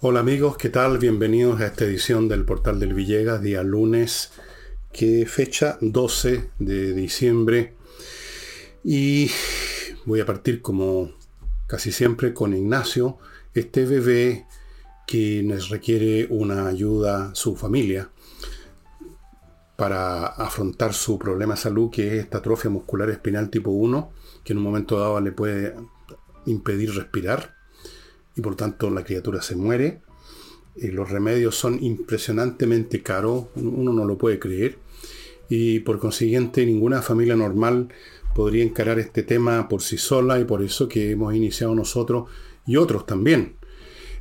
Hola amigos, ¿qué tal? Bienvenidos a esta edición del Portal del Villegas, día lunes, que fecha 12 de diciembre. Y voy a partir como casi siempre con Ignacio, este bebé que nos requiere una ayuda, su familia, para afrontar su problema de salud, que es esta atrofia muscular espinal tipo 1, que en un momento dado le puede impedir respirar y por tanto la criatura se muere. Y los remedios son impresionantemente caros, uno no lo puede creer. Y por consiguiente ninguna familia normal podría encarar este tema por sí sola y por eso que hemos iniciado nosotros y otros también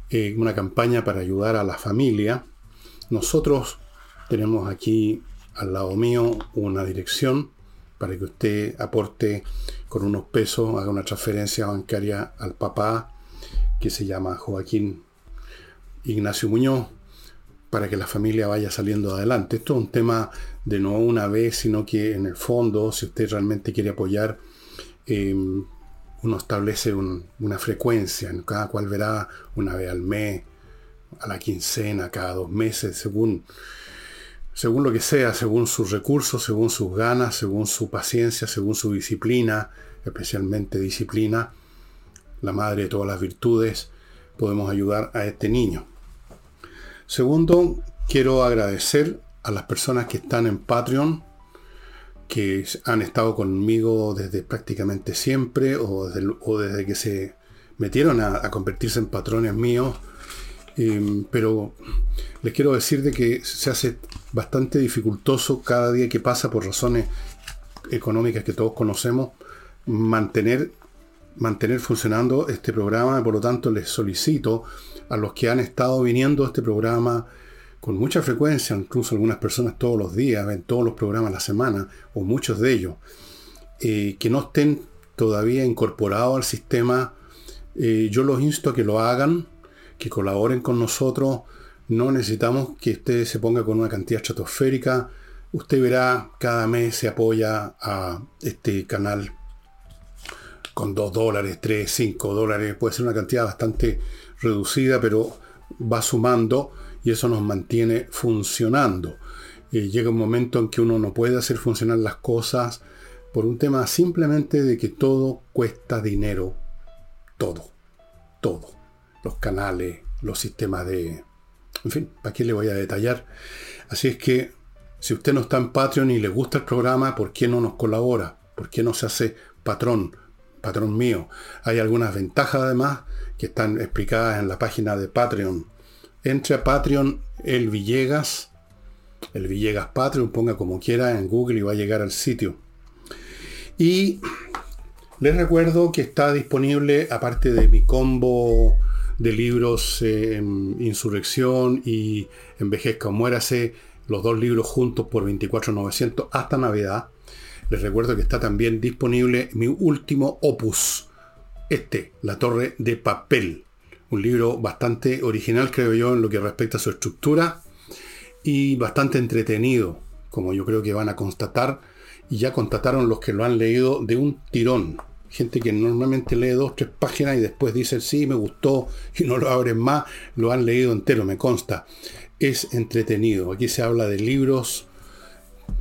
eh, una campaña para ayudar a la familia. Nosotros tenemos aquí al lado mío una dirección para que usted aporte con unos pesos, haga una transferencia bancaria al papá que se llama Joaquín Ignacio Muñoz, para que la familia vaya saliendo adelante. Esto es un tema de no una vez, sino que en el fondo, si usted realmente quiere apoyar, em, uno establece una frecuencia, en cada cual verá una vez al mes, a la quincena, cada dos meses, según, según lo que sea, según sus recursos, según sus ganas, según su paciencia, según su disciplina, especialmente disciplina la madre de todas las virtudes, podemos ayudar a este niño. Segundo, quiero agradecer a las personas que están en Patreon, que han estado conmigo desde prácticamente siempre o desde, que se metieron a, convertirse en patrones míos. Em, pero les quiero decir de que se hace bastante dificultoso cada día que pasa por razones económicas que todos conocemos mantener mantener funcionando este programa. Por lo tanto, les solicito a los que han estado viniendo a este programa con mucha frecuencia, incluso algunas personas todos los días, ven todos los programas la semana, o muchos de ellos, eh, que no estén todavía incorporados al sistema, eh, yo los insto a que lo hagan, que colaboren con nosotros. No necesitamos que usted se ponga con una cantidad estratosférica. Usted verá, cada mes se apoya a este canal con 2 dólares, 3, 5 dólares, puede ser una cantidad bastante reducida, pero va sumando y eso nos mantiene funcionando. Eh, llega un momento en que uno no puede hacer funcionar las cosas por un tema simplemente de que todo cuesta dinero. Todo. Todo. Los canales, los sistemas de... En fin, ¿para qué le voy a detallar? Así es que si usted no está en Patreon y le gusta el programa, ¿por qué no nos colabora? ¿Por qué no se hace patrón? Patrón mío. Hay algunas ventajas además que están explicadas en la página de Patreon. Entre a Patreon el Villegas, el Villegas Patreon, ponga como quiera en Google y va a llegar al sitio. Y les recuerdo que está disponible, aparte de mi combo de libros en Insurrección y Envejezca o Muérase, los dos libros juntos por 24.900 hasta Navidad. Les recuerdo que está también disponible mi último opus, este, La Torre de Papel. Un libro bastante original, creo yo, en lo que respecta a su estructura y bastante entretenido, como yo creo que van a constatar, y ya constataron los que lo han leído de un tirón. Gente que normalmente lee dos, tres páginas y después dice, sí, me gustó y no lo abren más, lo han leído entero, me consta. Es entretenido. Aquí se habla de libros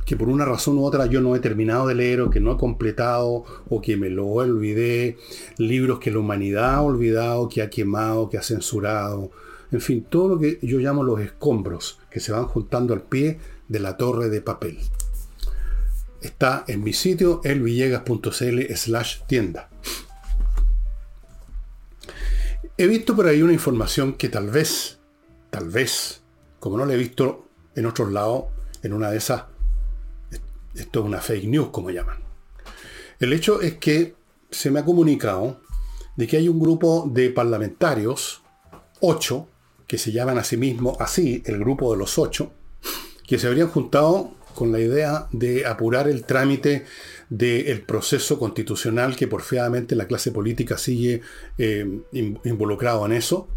que por una razón u otra yo no he terminado de leer o que no he completado o que me lo olvidé, libros que la humanidad ha olvidado, que ha quemado, que ha censurado, en fin, todo lo que yo llamo los escombros que se van juntando al pie de la torre de papel. Está en mi sitio elvillegas.cl slash tienda. He visto por ahí una información que tal vez, tal vez, como no la he visto en otros lados, en una de esas esto es una fake news, como llaman. El hecho es que se me ha comunicado de que hay un grupo de parlamentarios, ocho, que se llaman a sí mismos así, el grupo de los ocho, que se habrían juntado con la idea de apurar el trámite del proceso constitucional que porfiadamente la clase política sigue eh, involucrado en eso,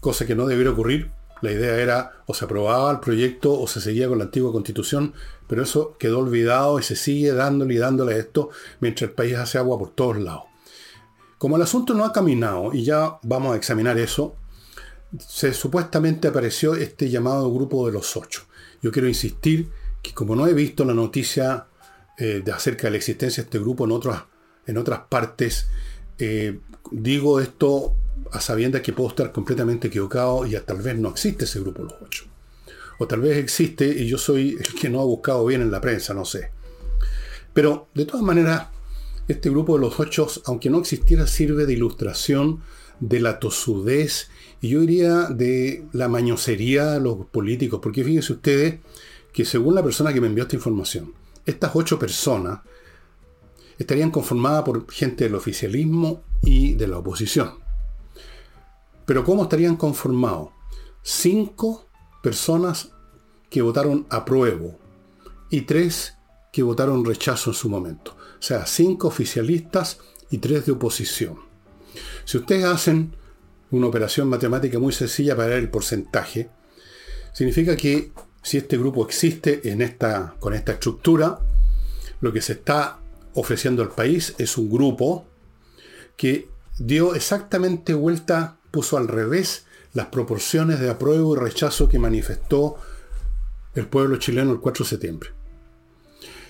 cosa que no debiera ocurrir la idea era o se aprobaba el proyecto o se seguía con la antigua constitución, pero eso quedó olvidado y se sigue dándole y dándole esto mientras el país hace agua por todos lados. Como el asunto no ha caminado, y ya vamos a examinar eso, se supuestamente apareció este llamado grupo de los ocho. Yo quiero insistir que como no he visto la noticia eh, de acerca de la existencia de este grupo en otras, en otras partes, eh, digo esto a sabiendas que puedo estar completamente equivocado y tal vez no existe ese grupo los ocho. O tal vez existe y yo soy el que no ha buscado bien en la prensa, no sé. Pero de todas maneras, este grupo de los ocho, aunque no existiera, sirve de ilustración de la tosudez y yo diría de la mañosería de los políticos, porque fíjense ustedes que según la persona que me envió esta información, estas ocho personas estarían conformadas por gente del oficialismo y de la oposición. Pero ¿cómo estarían conformados? Cinco personas que votaron apruebo y tres que votaron rechazo en su momento. O sea, cinco oficialistas y tres de oposición. Si ustedes hacen una operación matemática muy sencilla para ver el porcentaje, significa que si este grupo existe en esta, con esta estructura, lo que se está ofreciendo al país es un grupo que dio exactamente vuelta, puso al revés las proporciones de apruebo y rechazo que manifestó el pueblo chileno el 4 de septiembre.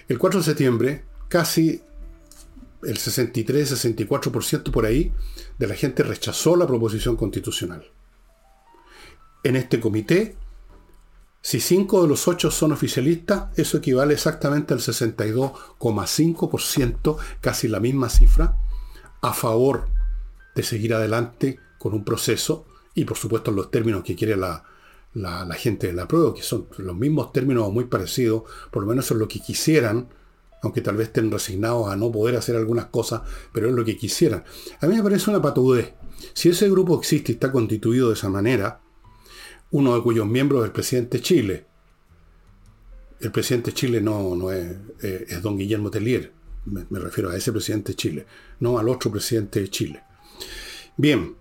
El 4 de septiembre, casi el 63-64% por ahí de la gente rechazó la proposición constitucional. En este comité si 5 de los 8 son oficialistas, eso equivale exactamente al 62,5%, casi la misma cifra, a favor de seguir adelante con un proceso y por supuesto los términos que quiere la, gente de la prueba, que son los mismos términos muy parecidos, por lo menos son lo que quisieran, aunque tal vez estén resignados a no poder hacer algunas cosas, pero es lo que quisieran. A mí me parece una patudez. Si ese grupo existe y está constituido de esa manera, uno de cuyos miembros es el presidente de Chile. El presidente de Chile no, no es, eh, es, don Guillermo Tellier, me, me, refiero a ese presidente de Chile, no al otro presidente de Chile. Bien,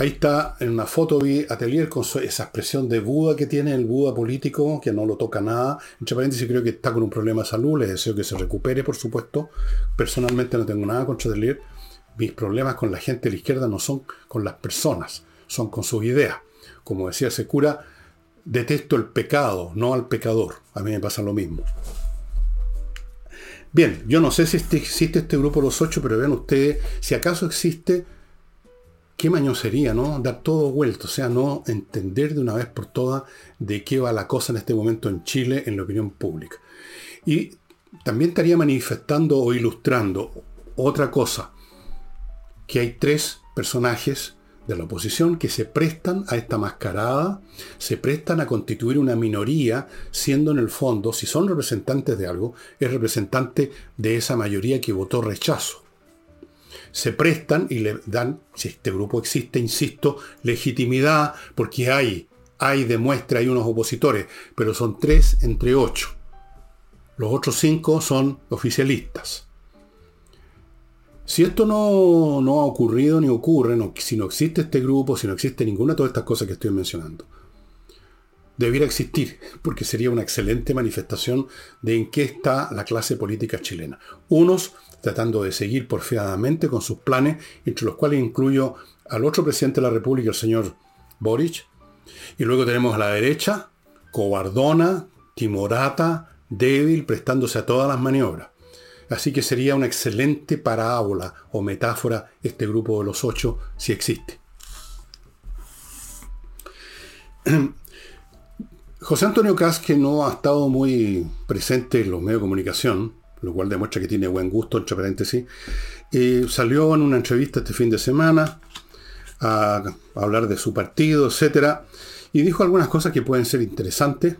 ahí está en una foto vi a Tellier con esa expresión de Buda que tiene el Buda político, que no lo toca nada. Entre paréntesis, creo que está con un problema de salud, le deseo que se recupere, por supuesto. Personalmente no tengo nada contra Tellier. Mis problemas con la gente de la izquierda no son con las personas, son con sus ideas como decía ese cura, detesto el pecado, no al pecador. A mí me pasa lo mismo. Bien, yo no sé si este, existe este grupo Los Ocho, pero vean ustedes, si acaso existe, qué maño sería, ¿no? Dar todo vuelto, o sea, no entender de una vez por todas de qué va la cosa en este momento en Chile, en la opinión pública. Y también estaría manifestando o ilustrando otra cosa, que hay tres personajes de la oposición que se prestan a esta mascarada, se prestan a constituir una minoría, siendo en el fondo, si son representantes de algo, es representante de esa mayoría que votó rechazo. Se prestan y le dan, si este grupo existe, insisto, legitimidad, porque hay, hay demuestra, hay unos opositores, pero son tres entre ocho. Los otros cinco son oficialistas. Si esto no, ha ocurrido ni ocurre, si no existe este grupo, si no existe ninguna de todas estas cosas que estoy mencionando, debiera existir, porque sería una excelente manifestación de en qué está la clase política chilena. Unos tratando de seguir porfiadamente con sus planes, entre los cuales incluyo al otro presidente de la República, el señor Boric, y luego tenemos a la derecha, cobardona, timorata, débil, prestándose a todas las maniobras. Así que sería una excelente parábola o metáfora este grupo de los ocho si existe. José Antonio Cas, que no ha estado muy presente en los medios de comunicación, lo cual demuestra que tiene buen gusto, entre paréntesis, eh, salió en una entrevista este fin de semana a, hablar de su partido, etc. Y dijo algunas cosas que pueden ser interesantes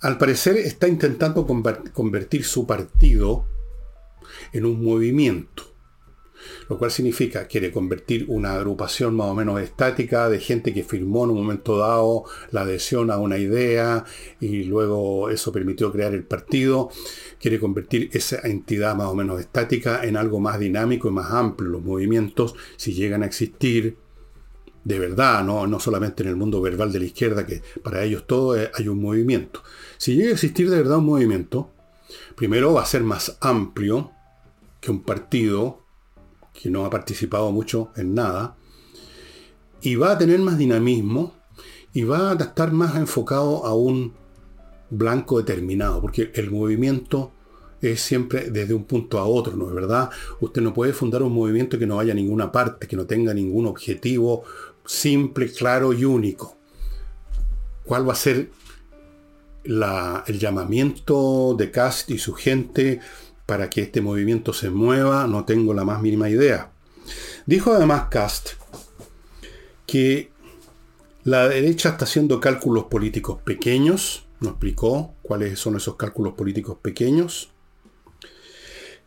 al parecer está intentando convertir su partido en un movimiento, lo cual significa quiere convertir una agrupación más o menos estática de gente que firmó en un momento dado la adhesión a una idea y luego eso permitió crear el partido, quiere convertir esa entidad más o menos estática en algo más dinámico y más amplio. Los movimientos, si llegan a existir, de verdad, ¿no? no solamente en el mundo verbal de la izquierda, que para ellos todo hay un movimiento. Si llega a existir de verdad un movimiento, primero va a ser más amplio que un partido que no ha participado mucho en nada, y va a tener más dinamismo y va a estar más enfocado a un blanco determinado, porque el movimiento es siempre desde un punto a otro, ¿no es verdad? Usted no puede fundar un movimiento que no vaya a ninguna parte, que no tenga ningún objetivo simple, claro y único. ¿Cuál va a ser el llamamiento de Cast y su gente para que este movimiento se mueva? No tengo la más mínima idea. Dijo además Cast que la derecha está haciendo cálculos políticos pequeños, nos explicó cuáles son esos cálculos políticos pequeños.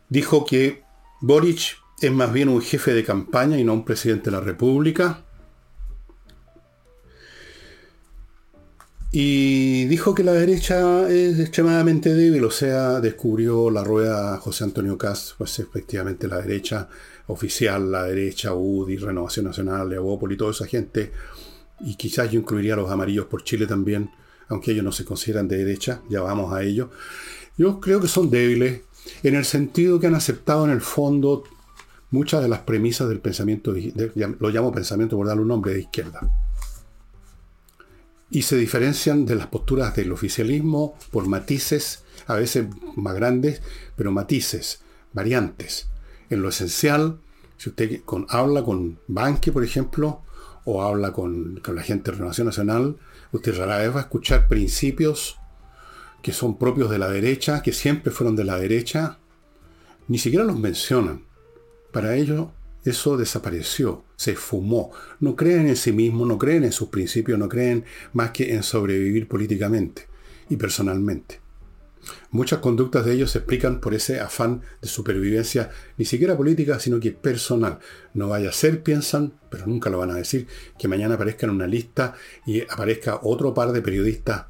Dijo que Boric es más bien un jefe de campaña y no un presidente de la República. Y dijo que la derecha es extremadamente débil, o sea, descubrió la rueda José Antonio Cast, pues efectivamente la derecha oficial, la derecha, UDI, Renovación Nacional, Leopoldo y toda esa gente, y quizás yo incluiría a los amarillos por Chile también, aunque ellos no se consideran de derecha, ya vamos a ello. Yo creo que son débiles en el sentido que han aceptado en el fondo muchas de las premisas del pensamiento, lo llamo pensamiento por darle un nombre de izquierda y se diferencian de las posturas del oficialismo por matices, a veces más grandes, pero matices, variantes. En lo esencial, si usted con, habla con Banque, por ejemplo, o habla con, con la gente de Renovación Nacional, usted rara vez va a escuchar principios que son propios de la derecha, que siempre fueron de la derecha, ni siquiera los mencionan. Para ello, eso desapareció, se fumó. No creen en sí mismos, no creen en sus principios, no creen más que en sobrevivir políticamente y personalmente. Muchas conductas de ellos se explican por ese afán de supervivencia, ni siquiera política, sino que personal. No vaya a ser, piensan, pero nunca lo van a decir, que mañana aparezca en una lista y aparezca otro par de periodistas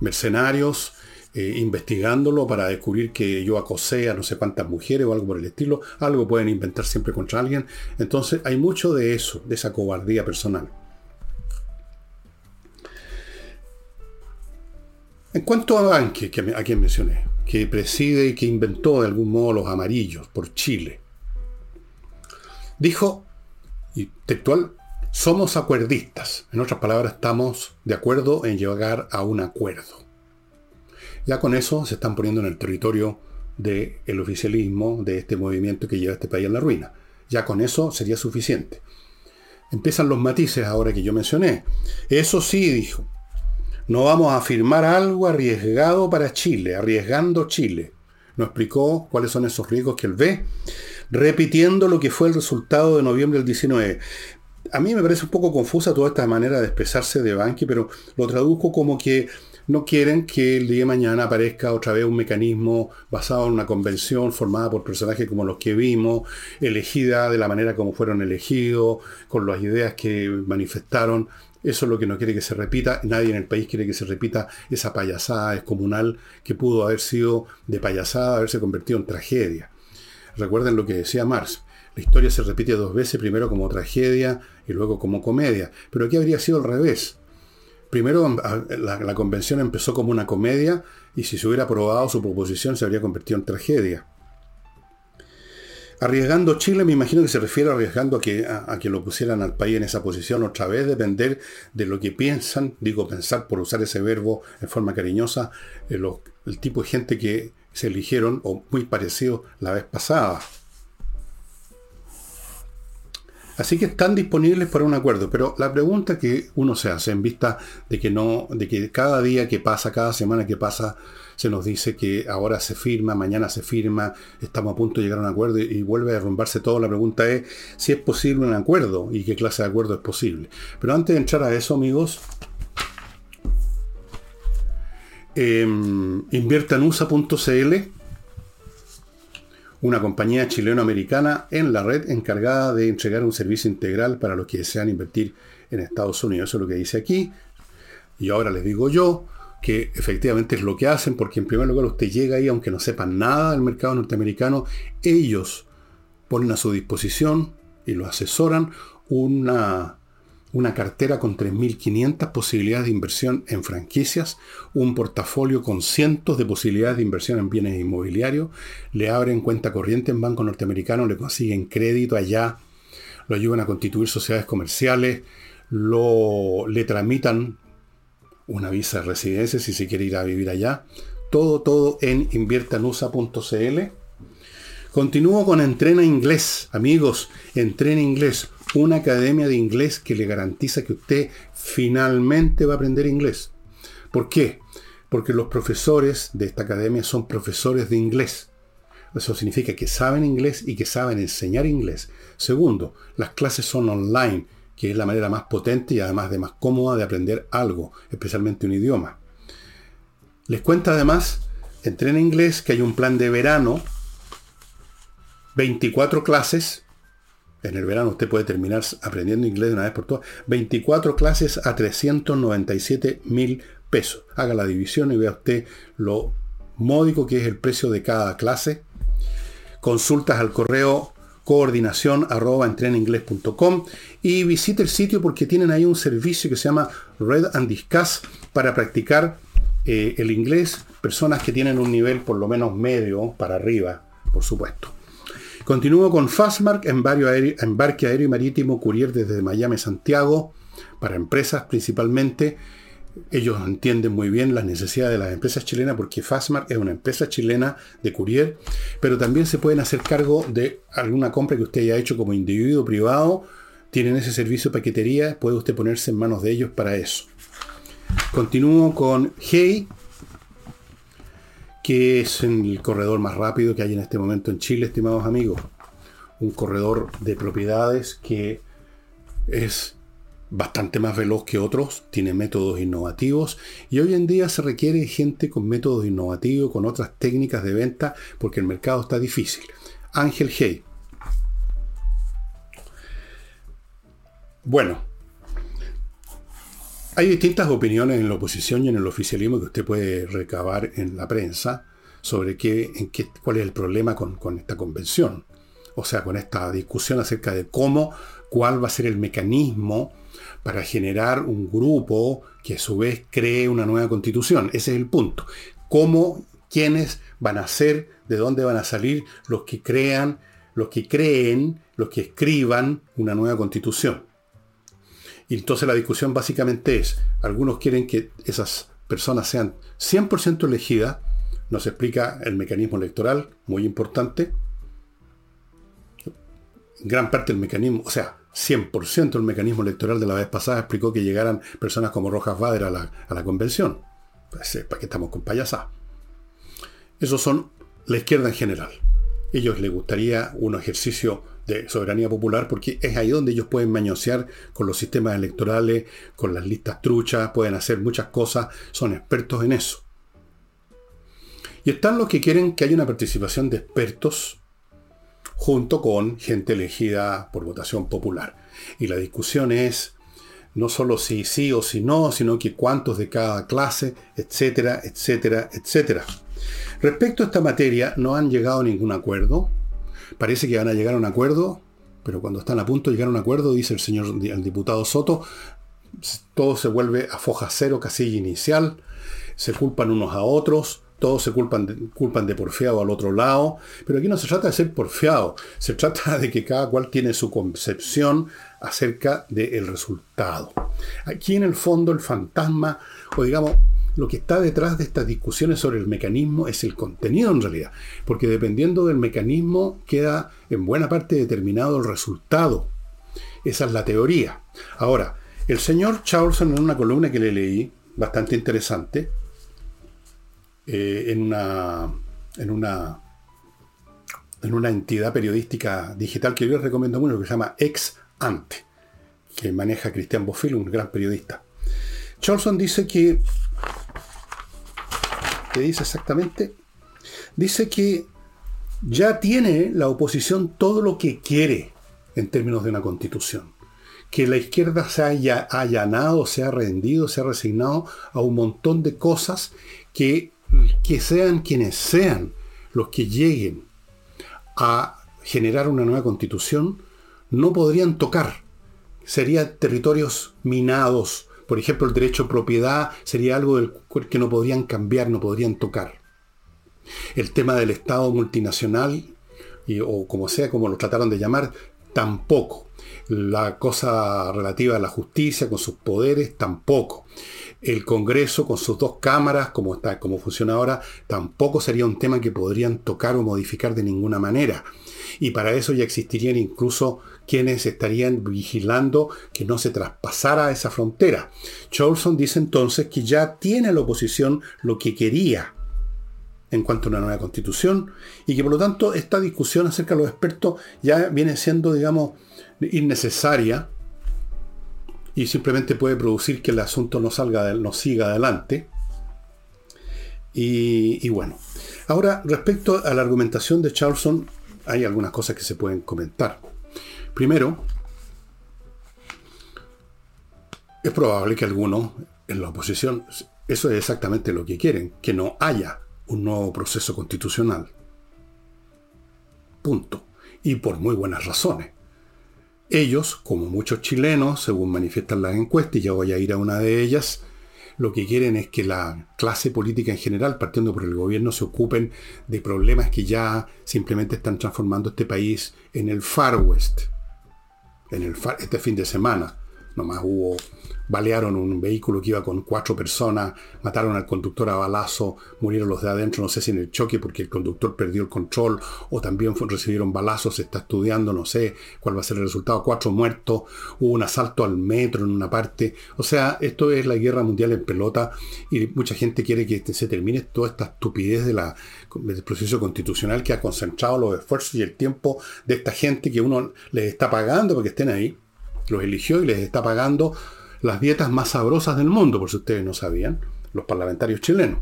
mercenarios eh, investigándolo para descubrir que yo acosé a no sé cuántas mujeres o algo por el estilo. Algo pueden inventar siempre contra alguien. Entonces hay mucho de eso, de esa cobardía personal. En cuanto a Banque, que, a quien mencioné, que preside y que inventó de algún modo los amarillos por Chile, dijo, y textual, somos acuerdistas. En otras palabras, estamos de acuerdo en llegar a un acuerdo. Ya con eso se están poniendo en el territorio del oficialismo, de este movimiento que lleva a este país a la ruina. Ya con eso sería suficiente. Empiezan los matices ahora que yo mencioné. Eso sí, dijo, no vamos a firmar algo arriesgado para Chile, arriesgando Chile. Nos explicó cuáles son esos riesgos que él ve, repitiendo lo que fue el resultado de noviembre del 19. A mí me parece un poco confusa toda esta manera de expresarse de Banqui, pero lo traduzco como que no quieren que el día de mañana aparezca otra vez un mecanismo basado en una convención formada por personajes como los que vimos, elegida de la manera como fueron elegidos, con las ideas que manifestaron. Eso es lo que no quiere que se repita. Nadie en el país quiere que se repita esa payasada descomunal que pudo haber sido de payasada, haberse convertido en tragedia. Recuerden lo que decía Marx. La historia se repite dos veces, primero como tragedia y luego como comedia. Pero aquí habría sido al revés. Primero, la, convención empezó como una comedia y si se hubiera aprobado su proposición se habría convertido en tragedia. Arriesgando Chile, me imagino que se refiere arriesgando a que, a, que lo pusieran al país en esa posición otra vez, depender de lo que piensan, digo pensar por usar ese verbo en forma cariñosa, eh, el tipo de gente que se eligieron o muy parecido la vez pasada. Así que están disponibles para un acuerdo, pero la pregunta que uno se hace en vista de que no, de que cada día que pasa, cada semana que pasa, se nos dice que ahora se firma, mañana se firma, estamos a punto de llegar a un acuerdo y, vuelve a derrumbarse todo. La pregunta es si es posible un acuerdo y qué clase de acuerdo es posible. Pero antes de entrar a eso, amigos, eh, inviertanusa.cl una compañía chileno-americana en la red encargada de entregar un servicio integral para los que desean invertir en Estados Unidos. Eso es lo que dice aquí. Y ahora les digo yo que efectivamente es lo que hacen, porque en primer lugar usted llega ahí, aunque no sepan nada del mercado norteamericano, ellos ponen a su disposición y lo asesoran una una cartera con 3.500 posibilidades de inversión en franquicias, un portafolio con cientos de posibilidades de inversión en bienes inmobiliarios, le abren cuenta corriente en banco norteamericano, le consiguen crédito allá, lo ayudan a constituir sociedades comerciales, lo, le tramitan una visa de residencia si se quiere ir a vivir allá. Todo, todo en inviertanusa.cl. Continúo con Entrena Inglés. Amigos, Entrena Inglés. Una academia de inglés que le garantiza que usted finalmente va a aprender inglés. ¿Por qué? Porque los profesores de esta academia son profesores de inglés. Eso significa que saben inglés y que saben enseñar inglés. Segundo, las clases son online que es la manera más potente y además de más cómoda de aprender algo, especialmente un idioma. Les cuenta además, en Inglés, que hay un plan de verano, 24 clases, en el verano usted puede terminar aprendiendo inglés de una vez por todas, 24 clases a 397 mil pesos. Haga la división y vea usted lo módico que es el precio de cada clase. Consultas al correo coordinación arroba y visite el sitio porque tienen ahí un servicio que se llama Red and Discuss para practicar eh, el inglés, personas que tienen un nivel por lo menos medio para arriba, por supuesto. Continúo con Fastmark, embarque aéreo y marítimo courier desde Miami Santiago, para empresas principalmente ellos entienden muy bien las necesidades de las empresas chilenas porque Fastmark es una empresa chilena de courier, pero también se pueden hacer cargo de alguna compra que usted haya hecho como individuo privado. Tienen ese servicio de paquetería, puede usted ponerse en manos de ellos para eso. Continúo con Hey, que es el corredor más rápido que hay en este momento en Chile, estimados amigos. Un corredor de propiedades que es bastante más veloz que otros, tiene métodos innovativos y hoy en día se requiere gente con métodos innovativos, con otras técnicas de venta, porque el mercado está difícil. Ángel Hey. Bueno, hay distintas opiniones en la oposición y en el oficialismo que usted puede recabar en la prensa sobre qué, cuál es el problema con, con esta convención. O sea, con esta discusión acerca de cómo, cuál va a ser el mecanismo para generar un grupo que a su vez cree una nueva constitución. Ese es el punto. ¿Cómo, quiénes van a ser, de dónde van a salir los que crean, los que creen, los que escriban una nueva constitución? Y entonces la discusión básicamente es, algunos quieren que esas personas sean 100% elegidas, nos explica el mecanismo electoral, muy importante. Gran parte del mecanismo, o sea, 100% el mecanismo electoral de la vez pasada explicó que llegaran personas como Rojas Bader a la, convención. Pues, ¿Para qué estamos con payasá? Esos son la izquierda en general. Ellos les gustaría un ejercicio de soberanía popular porque es ahí donde ellos pueden mañosear con los sistemas electorales, con las listas truchas, pueden hacer muchas cosas, son expertos en eso. Y están los que quieren que haya una participación de expertos junto con gente elegida por votación popular. Y la discusión es no solo si sí o si no, sino que cuántos de cada clase, etcétera, etcétera, etcétera. Respecto a esta materia, no han llegado a ningún acuerdo. Parece que van a llegar a un acuerdo, pero cuando están a punto de llegar a un acuerdo, dice el señor el diputado Soto, todo se vuelve a foja cero, casilla inicial, se culpan unos a otros, todos se culpan de, culpan de porfiado al otro lado, pero aquí no se trata de ser porfiado, se trata de que cada cual tiene su concepción acerca del resultado. Aquí en el fondo el fantasma, o digamos, lo que está detrás de estas discusiones sobre el mecanismo es el contenido en realidad, porque dependiendo del mecanismo queda en buena parte determinado el resultado. Esa es la teoría. Ahora, el señor Charlson en una columna que le leí, bastante interesante, eh, en, una, en, una, en una entidad periodística digital que yo les recomiendo mucho, que se llama Ex Ante, que maneja Cristian Bofil, un gran periodista. Charlson dice que, ¿qué dice exactamente? Dice que ya tiene la oposición todo lo que quiere en términos de una constitución. Que la izquierda se haya allanado, se ha rendido, se ha resignado a un montón de cosas que que sean quienes sean los que lleguen a generar una nueva constitución, no podrían tocar. Serían territorios minados. Por ejemplo, el derecho a propiedad sería algo del que no podrían cambiar, no podrían tocar. El tema del Estado multinacional, o como sea, como lo trataron de llamar, tampoco. La cosa relativa a la justicia con sus poderes tampoco. El Congreso con sus dos cámaras, como, está, como funciona ahora, tampoco sería un tema que podrían tocar o modificar de ninguna manera. Y para eso ya existirían incluso quienes estarían vigilando que no se traspasara esa frontera. Cholson dice entonces que ya tiene la oposición lo que quería en cuanto a una nueva constitución y que por lo tanto esta discusión acerca de los expertos ya viene siendo, digamos, innecesaria y simplemente puede producir que el asunto no salga, no siga adelante. Y, y, bueno, ahora respecto a la argumentación de Charlson, hay algunas cosas que se pueden comentar. Primero, es probable que algunos en la oposición, eso es exactamente lo que quieren, que no haya un nuevo proceso constitucional. Punto. Y por muy buenas razones. Ellos, como muchos chilenos, según manifiestan las encuestas, y ya voy a ir a una de ellas, lo que quieren es que la clase política en general, partiendo por el gobierno, se ocupen de problemas que ya simplemente están transformando este país en el Far West. En el este fin de semana, nomás hubo balearon un vehículo que iba con cuatro personas, mataron al conductor a balazo, murieron los de adentro, no sé si en el choque porque el conductor perdió el control o también recibieron balazos, se está estudiando, no sé cuál va a ser el resultado, cuatro muertos, hubo un asalto al metro en una parte, o sea, esto es la guerra mundial en pelota y mucha gente quiere que se termine toda esta estupidez de la, del proceso constitucional que ha concentrado los esfuerzos y el tiempo de esta gente que uno les está pagando porque estén ahí, los eligió y les está pagando las dietas más sabrosas del mundo, por si ustedes no sabían, los parlamentarios chilenos.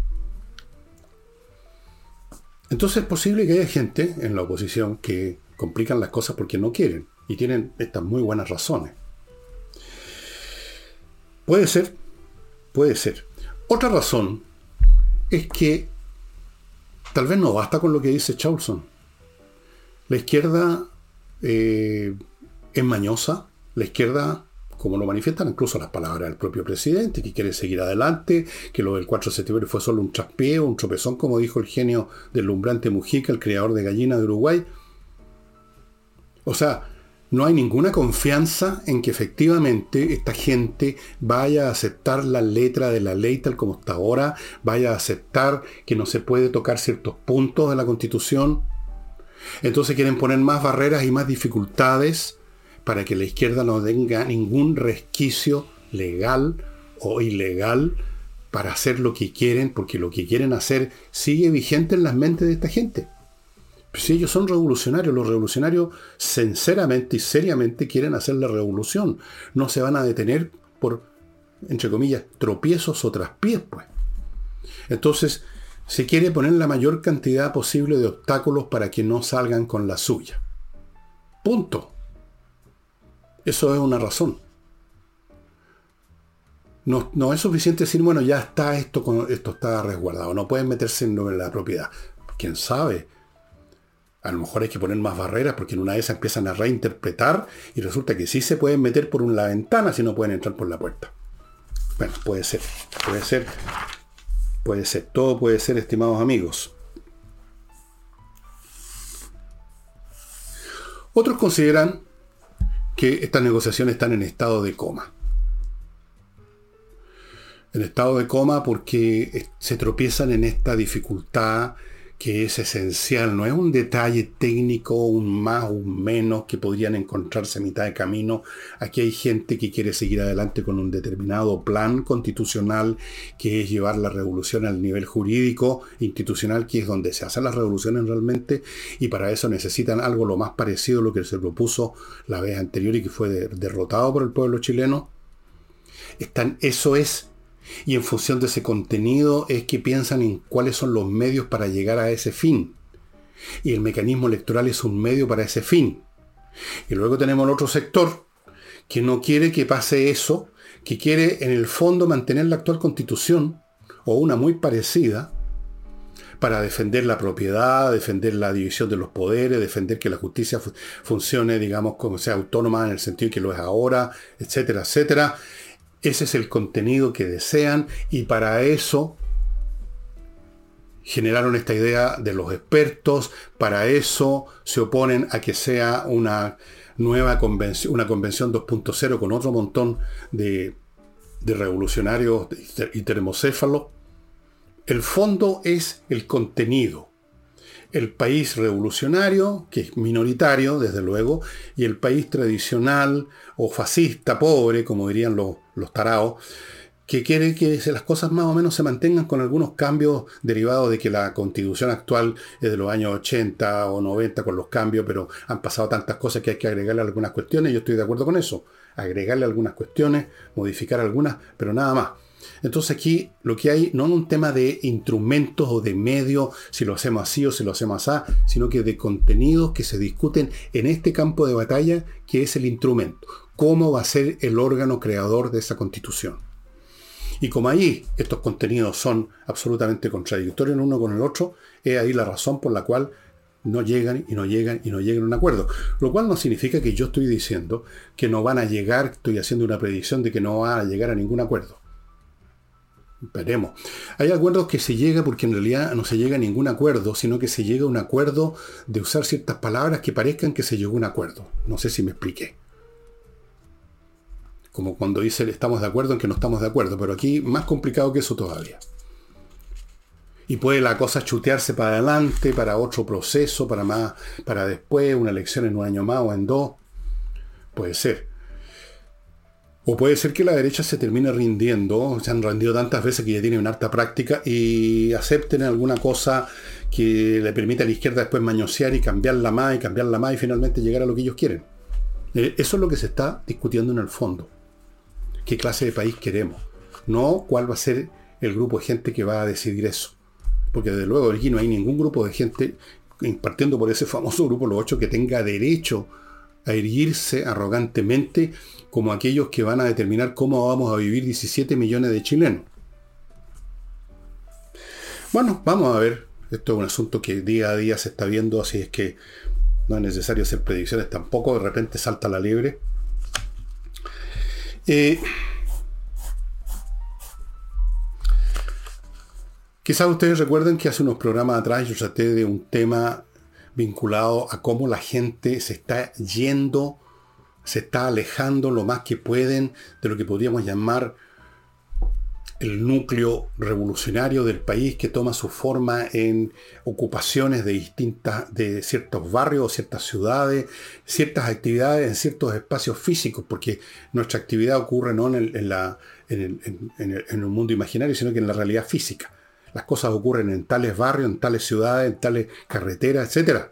Entonces es posible que haya gente en la oposición que complican las cosas porque no quieren y tienen estas muy buenas razones. Puede ser, puede ser. Otra razón es que tal vez no basta con lo que dice Charlson. La izquierda eh, es mañosa, la izquierda como lo manifiestan incluso las palabras del propio presidente, que quiere seguir adelante, que lo del 4 de septiembre fue solo un traspeo, un tropezón, como dijo el genio del lumbrante Mujica, el creador de gallina de Uruguay. O sea, no hay ninguna confianza en que efectivamente esta gente vaya a aceptar la letra de la ley tal como está ahora, vaya a aceptar que no se puede tocar ciertos puntos de la constitución. Entonces quieren poner más barreras y más dificultades para que la izquierda no tenga ningún resquicio legal o ilegal para hacer lo que quieren, porque lo que quieren hacer sigue vigente en las mentes de esta gente. Pues si ellos son revolucionarios, los revolucionarios sinceramente y seriamente quieren hacer la revolución. No se van a detener por, entre comillas, tropiezos o traspiés, pues. Entonces, se quiere poner la mayor cantidad posible de obstáculos para que no salgan con la suya. Punto. Eso es una razón. No, es suficiente decir, bueno, ya está esto, esto está resguardado, no pueden meterse en la propiedad. ¿Quién sabe? A lo mejor hay que poner más barreras porque en una de esas empiezan a reinterpretar y resulta que sí se pueden meter por una ventana si no pueden entrar por la puerta. Bueno, puede ser, puede ser, puede ser, todo puede ser, estimados amigos. Otros consideran que estas negociaciones están en estado de coma. En estado de coma porque se tropiezan en esta dificultad que es esencial, no es un detalle técnico, un más, un menos, que podrían encontrarse a mitad de camino. Aquí hay gente que quiere seguir adelante con un determinado plan constitucional, que es llevar la revolución al nivel jurídico, institucional, que es donde se hacen las revoluciones realmente, y para eso necesitan algo lo más parecido a lo que se propuso la vez anterior y que fue derrotado por el pueblo chileno. Están, eso es y en función de ese contenido es que piensan en cuáles son los medios para llegar a ese fin. Y el mecanismo electoral es un medio para ese fin. Y luego tenemos el otro sector que no quiere que pase eso, que quiere en el fondo mantener la actual constitución o una muy parecida para defender la propiedad, defender la división de los poderes, defender que la justicia funcione, digamos, como sea autónoma en el sentido que lo es ahora, etcétera, etcétera. Ese es el contenido que desean y para eso generaron esta idea de los expertos, para eso se oponen a que sea una nueva convención, una convención 2.0 con otro montón de, de revolucionarios y termocéfalos. El fondo es el contenido. El país revolucionario, que es minoritario, desde luego, y el país tradicional o fascista, pobre, como dirían los, los que quiere que las cosas más o menos se mantengan con algunos cambios derivados de que la constitución actual es de los años 80 o 90 con los cambios, pero han pasado tantas cosas que hay que agregarle algunas cuestiones, yo estoy de acuerdo con eso, agregarle algunas cuestiones, modificar algunas, pero nada más. Entonces aquí lo que hay no es un tema de instrumentos o de medios, si lo hacemos así o si lo hacemos así, sino que de contenidos que se discuten en este campo de batalla que es el instrumento. ¿Cómo va a ser el órgano creador de esa constitución? Y como ahí estos contenidos son absolutamente contradictorios en uno con el otro, es ahí la razón por la cual no llegan y no llegan y no llegan a un acuerdo. Lo cual no significa que yo estoy diciendo que no van a llegar, estoy haciendo una predicción de que no van a llegar a ningún acuerdo. Veremos. Hay acuerdos que se llega porque en realidad no se llega a ningún acuerdo, sino que se llega a un acuerdo de usar ciertas palabras que parezcan que se llegó a un acuerdo. No sé si me expliqué como cuando dice estamos de acuerdo en que no estamos de acuerdo, pero aquí más complicado que eso todavía. Y puede la cosa chutearse para adelante, para otro proceso, para más, para después, una elección en un año más o en dos. Puede ser. O puede ser que la derecha se termine rindiendo, se han rendido tantas veces que ya tienen una harta práctica y acepten alguna cosa que le permita a la izquierda después mañosear y cambiarla más y cambiarla más y finalmente llegar a lo que ellos quieren. Eh, eso es lo que se está discutiendo en el fondo qué clase de país queremos, no cuál va a ser el grupo de gente que va a decidir eso. Porque desde luego aquí no hay ningún grupo de gente, partiendo por ese famoso grupo, los ocho, que tenga derecho erguirse arrogantemente como aquellos que van a determinar cómo vamos a vivir 17 millones de chilenos. Bueno, vamos a ver. Esto es un asunto que día a día se está viendo, así es que no es necesario hacer predicciones tampoco. De repente salta la liebre. Eh, quizás ustedes recuerden que hace unos programas atrás yo traté de un tema vinculado a cómo la gente se está yendo, se está alejando lo más que pueden de lo que podríamos llamar el núcleo revolucionario del país que toma su forma en ocupaciones de distintas, de ciertos barrios, ciertas ciudades, ciertas actividades en ciertos espacios físicos, porque nuestra actividad ocurre no en, el, la, en, un mundo imaginario, sino que en la realidad física. Las cosas ocurren en tales barrios, en tales ciudades, en tales carreteras, etc.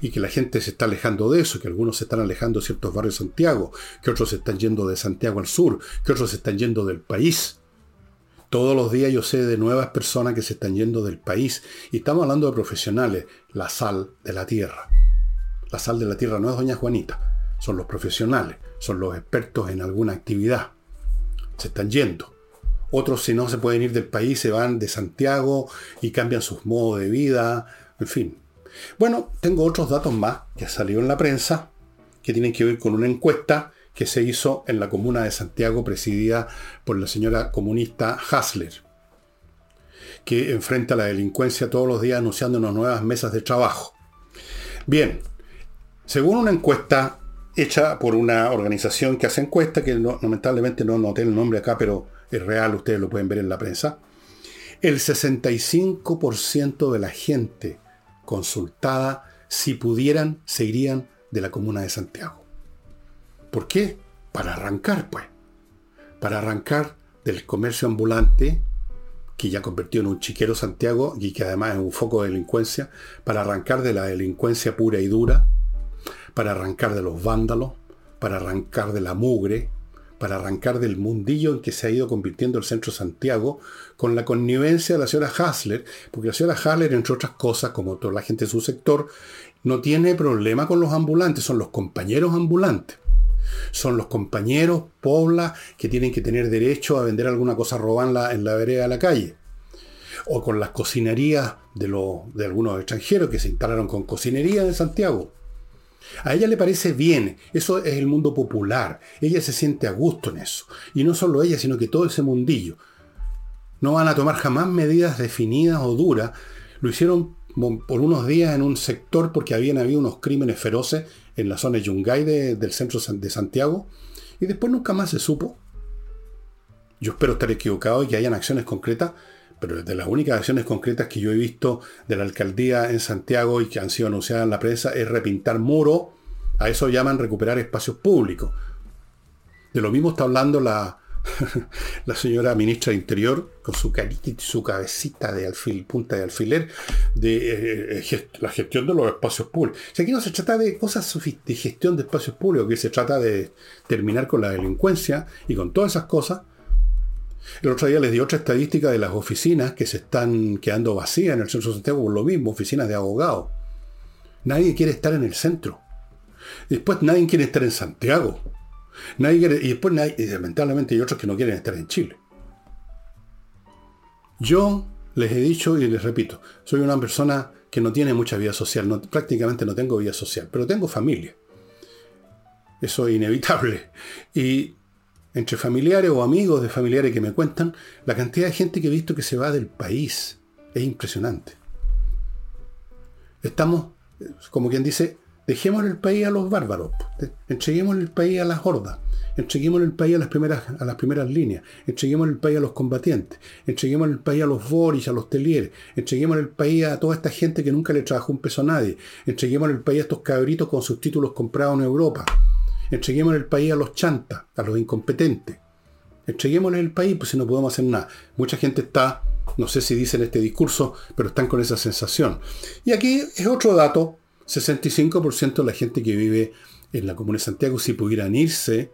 Y que la gente se está alejando de eso, que algunos se están alejando de ciertos barrios de Santiago, que otros se están yendo de Santiago al sur, que otros se están yendo del país todos los días yo sé de nuevas personas que se están yendo del país y estamos hablando de profesionales, la sal de la tierra. La sal de la tierra no es doña Juanita, son los profesionales, son los expertos en alguna actividad. Se están yendo. Otros si no se pueden ir del país se van de Santiago y cambian sus modos de vida, en fin. Bueno, tengo otros datos más que salieron en la prensa que tienen que ver con una encuesta que se hizo en la comuna de Santiago presidida por la señora comunista Hasler, que enfrenta la delincuencia todos los días anunciándonos nuevas mesas de trabajo. Bien, según una encuesta hecha por una organización que hace encuestas, que lamentablemente no noté el nombre acá, pero es real, ustedes lo pueden ver en la prensa, el 65% de la gente consultada, si pudieran, se irían de la comuna de Santiago. ¿Por qué? Para arrancar, pues. Para arrancar del comercio ambulante, que ya convirtió en un chiquero Santiago y que además es un foco de delincuencia, para arrancar de la delincuencia pura y dura, para arrancar de los vándalos, para arrancar de la mugre, para arrancar del mundillo en que se ha ido convirtiendo el centro Santiago, con la connivencia de la señora Hasler, porque la señora Hasler, entre otras cosas, como toda la gente de su sector, no tiene problema con los ambulantes, son los compañeros ambulantes. Son los compañeros, pobla, que tienen que tener derecho a vender alguna cosa robada en la, vereda de la calle. O con las cocinerías de, de algunos extranjeros que se instalaron con cocinería en Santiago. A ella le parece bien, eso es el mundo popular, ella se siente a gusto en eso. Y no solo ella, sino que todo ese mundillo. No van a tomar jamás medidas definidas o duras. Lo hicieron por unos días en un sector porque habían habido unos crímenes feroces en la zona de Yungay del centro de Santiago y después nunca más se supo. Yo espero estar equivocado y que hayan acciones concretas, pero de las únicas acciones concretas que yo he visto de la alcaldía en Santiago y que han sido anunciadas en la prensa es repintar muro. A eso llaman recuperar espacios públicos. De lo mismo está hablando la, la señora ministra de Interior, con su carita su cabecita de alfil, punta de alfiler, de eh, eh, la gestión de los espacios públicos. Si aquí no se trata de cosas de gestión de espacios públicos, que se trata de terminar con la delincuencia y con todas esas cosas. El otro día les di otra estadística de las oficinas que se están quedando vacías en el centro de Santiago por lo mismo, oficinas de abogados. Nadie quiere estar en el centro. Después nadie quiere estar en Santiago y después, y lamentablemente, hay otros que no quieren estar en Chile. Yo les he dicho y les repito, soy una persona que no tiene mucha vida social, no, prácticamente no tengo vida social, pero tengo familia. Eso es inevitable. Y entre familiares o amigos de familiares que me cuentan, la cantidad de gente que he visto que se va del país es impresionante. Estamos, como quien dice, Dejemos el país a los bárbaros, entreguemos el país a las hordas, entreguemos el país a las primeras, a las primeras líneas, entreguemos el país a los combatientes, entreguemos el país a los Boris, a los Telier, entreguemos el país a toda esta gente que nunca le trabajó un peso a nadie, entreguemos el país a estos cabritos con sus títulos comprados en Europa, entreguemos el país a los chantas, a los incompetentes, entreguémosle el país, pues si no podemos hacer nada. Mucha gente está, no sé si dicen este discurso, pero están con esa sensación. Y aquí es otro dato 65% de la gente que vive en la Comuna de Santiago, si pudieran irse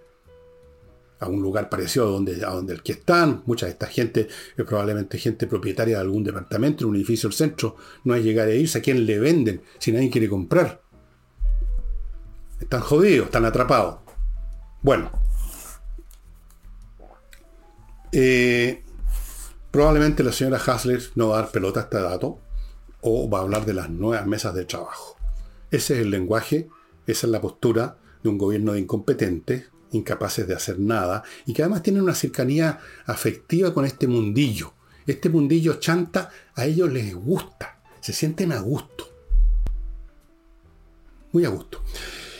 a un lugar parecido a donde, a donde el que están, mucha de esta gente es probablemente gente propietaria de algún departamento, en un edificio del centro, no hay llegar a irse, ¿a quién le venden si nadie quiere comprar? Están jodidos, están atrapados. Bueno, eh, probablemente la señora Hasler no va a dar pelota a este dato o va a hablar de las nuevas mesas de trabajo. Ese es el lenguaje, esa es la postura de un gobierno de incompetentes, incapaces de hacer nada, y que además tienen una cercanía afectiva con este mundillo. Este mundillo chanta a ellos les gusta, se sienten a gusto. Muy a gusto.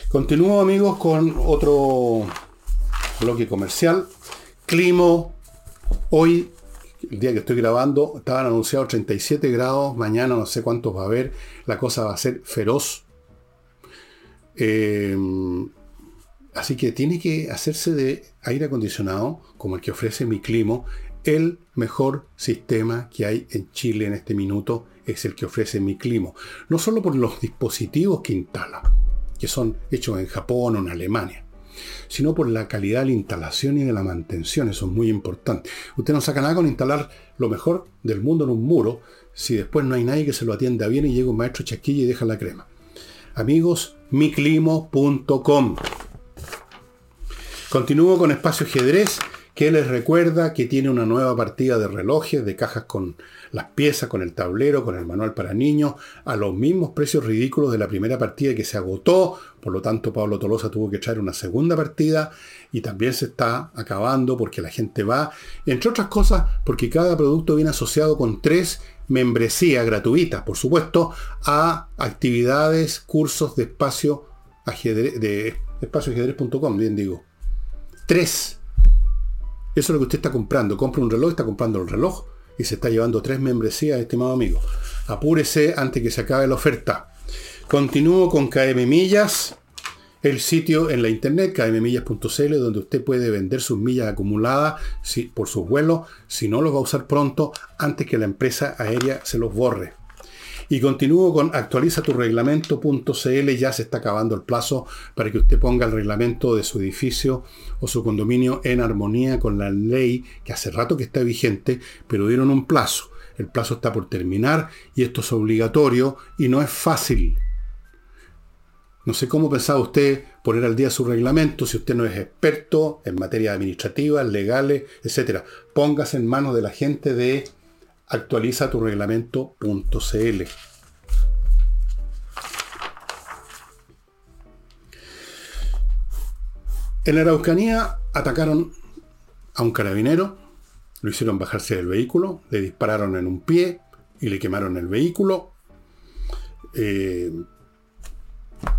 Continúo amigos con otro bloque comercial. Climo, hoy, el día que estoy grabando, estaban anunciados 37 grados, mañana no sé cuántos va a haber, la cosa va a ser feroz. Em, así que tiene que hacerse de aire acondicionado, como el que ofrece mi clima, el mejor sistema que hay en Chile en este minuto es el que ofrece mi clima. No solo por los dispositivos que instala, que son hechos en Japón o en Alemania, sino por la calidad de la instalación y de la mantención. Eso es muy importante. Usted no saca nada con instalar lo mejor del mundo en un muro si después no hay nadie que se lo atienda bien y llega un maestro chasquilla y deja la crema. Amigos, miclimo.com. Continúo con Espacio Ajedrez, que les recuerda que tiene una nueva partida de relojes, de cajas con las piezas, con el tablero, con el manual para niños, a los mismos precios ridículos de la primera partida que se agotó. Por lo tanto, Pablo Tolosa tuvo que traer una segunda partida y también se está acabando porque la gente va, entre otras cosas, porque cada producto viene asociado con tres membresía gratuita, por supuesto, a actividades, cursos de espacio de bien digo. Tres. Eso es lo que usted está comprando. Compra un reloj, está comprando el reloj y se está llevando tres membresías, estimado amigo. Apúrese antes que se acabe la oferta. Continúo con KM Millas el sitio en la internet, kmmillas.cl, donde usted puede vender sus millas acumuladas por sus vuelos, si no los va a usar pronto, antes que la empresa aérea se los borre. Y continúo con actualiza tu reglamento.cl, ya se está acabando el plazo para que usted ponga el reglamento de su edificio o su condominio en armonía con la ley que hace rato que está vigente, pero dieron un plazo. El plazo está por terminar y esto es obligatorio y no es fácil. No sé cómo pensaba usted poner al día su reglamento si usted no es experto en materia administrativa, legales, etc. Póngase en manos de la gente de actualiza tu reglamento.cl. En la Araucanía atacaron a un carabinero lo hicieron bajarse del vehículo, le dispararon en un pie y le quemaron el vehículo. Eh,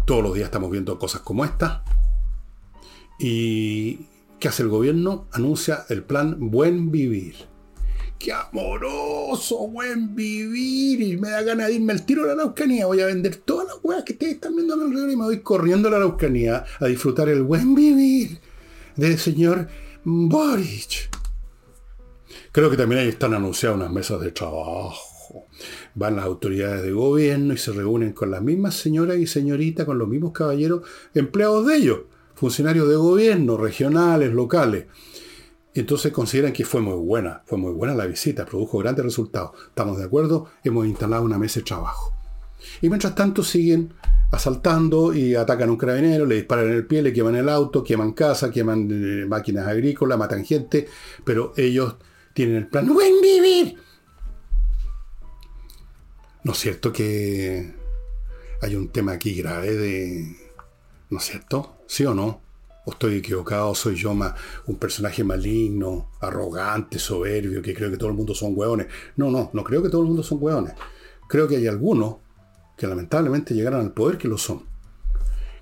todos los días estamos viendo cosas como esta. ¿Y qué hace el gobierno? Anuncia el plan Buen Vivir. ¡Qué amoroso! ¡Buen vivir! Y me da ganas de irme al tiro a la Araucanía. Voy a vender todas las huevas que ustedes están viendo a mi alrededor y me voy corriendo a la Araucanía a disfrutar el buen vivir del señor Boric. Creo que también ahí están anunciadas unas mesas de trabajo. Van las autoridades de gobierno y se reúnen con las mismas señoras y señoritas, con los mismos caballeros, empleados de ellos, funcionarios de gobierno, regionales, locales. Y entonces consideran que fue muy buena, fue muy buena la visita, produjo grandes resultados. Estamos de acuerdo, hemos instalado una mesa de trabajo. Y mientras tanto siguen asaltando y atacan a un carabinero, le disparan en el pie, le queman el auto, queman casa, queman eh, máquinas agrícolas, matan gente, pero ellos tienen el plan buen vivir. ¿No es cierto que hay un tema aquí grave de... ¿No es cierto? ¿Sí o no? ¿O estoy equivocado? ¿Soy yo más un personaje maligno, arrogante, soberbio, que creo que todo el mundo son hueones? No, no, no creo que todo el mundo son hueones. Creo que hay algunos que lamentablemente llegaron al poder que lo son.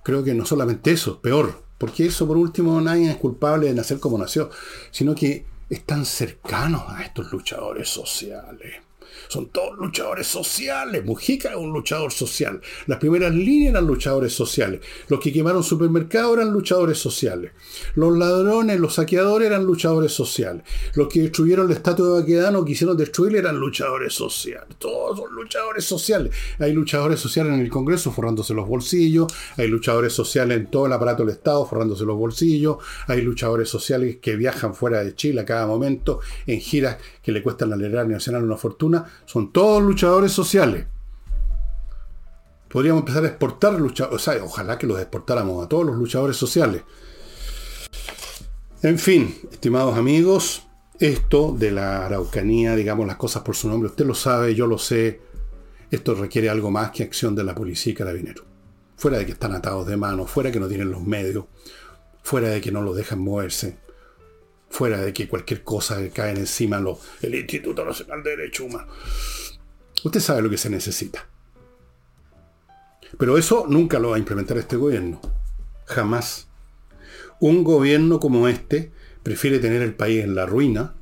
Creo que no solamente eso, peor, porque eso por último nadie es culpable de nacer como nació, sino que están cercanos a estos luchadores sociales. Son todos luchadores sociales. Mujica es un luchador social. Las primeras líneas eran luchadores sociales. Los que quemaron supermercados eran luchadores sociales. Los ladrones, los saqueadores eran luchadores sociales. Los que destruyeron la estatua de Baquedano, quisieron destruirla, eran luchadores sociales. Todos son luchadores sociales. Hay luchadores sociales en el Congreso forrándose los bolsillos. Hay luchadores sociales en todo el aparato del Estado forrándose los bolsillos. Hay luchadores sociales que viajan fuera de Chile a cada momento en giras que le cuestan al erario nacional una fortuna son todos luchadores sociales. Podríamos empezar a exportar luchadores, o sea, ojalá que los exportáramos a todos los luchadores sociales. En fin, estimados amigos, esto de la Araucanía, digamos las cosas por su nombre, usted lo sabe, yo lo sé, esto requiere algo más que acción de la policía y carabinero. Fuera de que están atados de mano, fuera de que no tienen los medios, fuera de que no los dejan moverse, fuera de que cualquier cosa que cae encima lo, el Instituto Nacional de Derechos Humanos. Usted sabe lo que se necesita. Pero eso nunca lo va a implementar este gobierno. Jamás. Un gobierno como este prefiere tener el país en la ruina,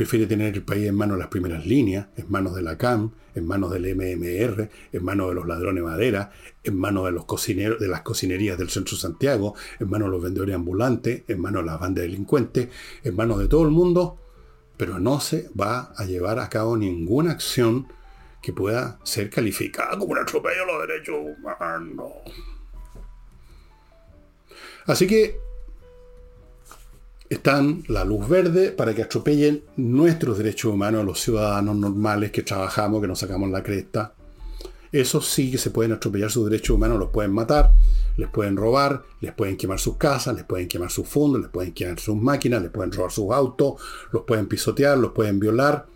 prefiere tener el país en manos de las primeras líneas, en manos de la CAM, en manos del MMR, en manos de los ladrones de madera, en manos de los cocineros, de las cocinerías del centro Santiago, en manos de los vendedores ambulantes, en manos de las bandas delincuentes, en manos de todo el mundo, pero no se va a llevar a cabo ninguna acción que pueda ser calificada como un atropello a los derechos humanos. Así que están la luz verde para que atropellen nuestros derechos humanos, los ciudadanos normales que trabajamos, que nos sacamos la cresta. Eso sí que se pueden atropellar sus derechos humanos, los pueden matar, les pueden robar, les pueden quemar sus casas, les pueden quemar sus fondos, les pueden quemar sus máquinas, les pueden robar sus autos, los pueden pisotear, los pueden violar.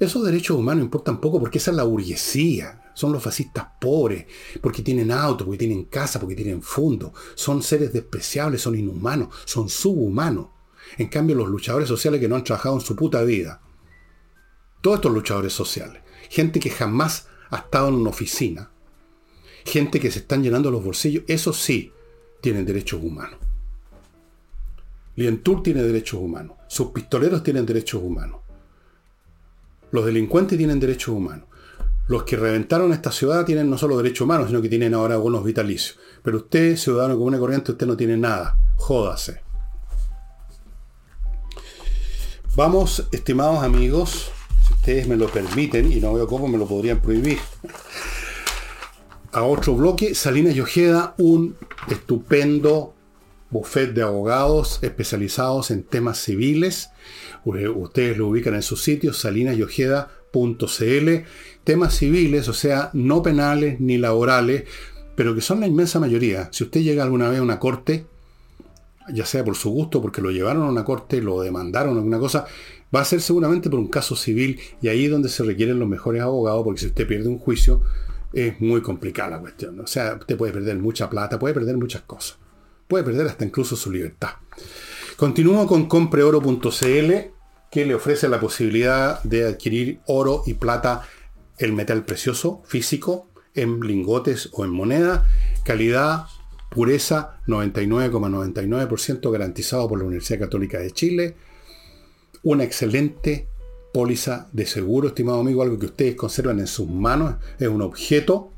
Esos derechos humanos importan poco porque esa es la burguesía, son los fascistas pobres, porque tienen auto, porque tienen casa, porque tienen fondo. Son seres despreciables, son inhumanos, son subhumanos. En cambio, los luchadores sociales que no han trabajado en su puta vida. Todos estos luchadores sociales. Gente que jamás ha estado en una oficina. Gente que se están llenando los bolsillos. Eso sí, tienen derechos humanos. Lientur tiene derechos humanos. Sus pistoleros tienen derechos humanos. Los delincuentes tienen derechos humanos los que reventaron esta ciudad tienen no solo derechos humanos, sino que tienen ahora algunos vitalicios. Pero usted, ciudadano común y corriente, usted no tiene nada. Jódase. Vamos, estimados amigos, si ustedes me lo permiten, y no veo cómo me lo podrían prohibir, a otro bloque, Salinas y Ojeda, un estupendo buffet de abogados especializados en temas civiles. Ustedes lo ubican en su sitio, salinasyojeda.cl temas civiles, o sea, no penales ni laborales, pero que son la inmensa mayoría. Si usted llega alguna vez a una corte, ya sea por su gusto, porque lo llevaron a una corte, lo demandaron alguna cosa, va a ser seguramente por un caso civil y ahí es donde se requieren los mejores abogados, porque si usted pierde un juicio, es muy complicada la cuestión. O sea, usted puede perder mucha plata, puede perder muchas cosas. Puede perder hasta incluso su libertad. Continúo con compreoro.cl que le ofrece la posibilidad de adquirir oro y plata, el metal precioso físico, en lingotes o en moneda, calidad, pureza 99,99% garantizado por la Universidad Católica de Chile, una excelente póliza de seguro, estimado amigo, algo que ustedes conservan en sus manos, es un objeto,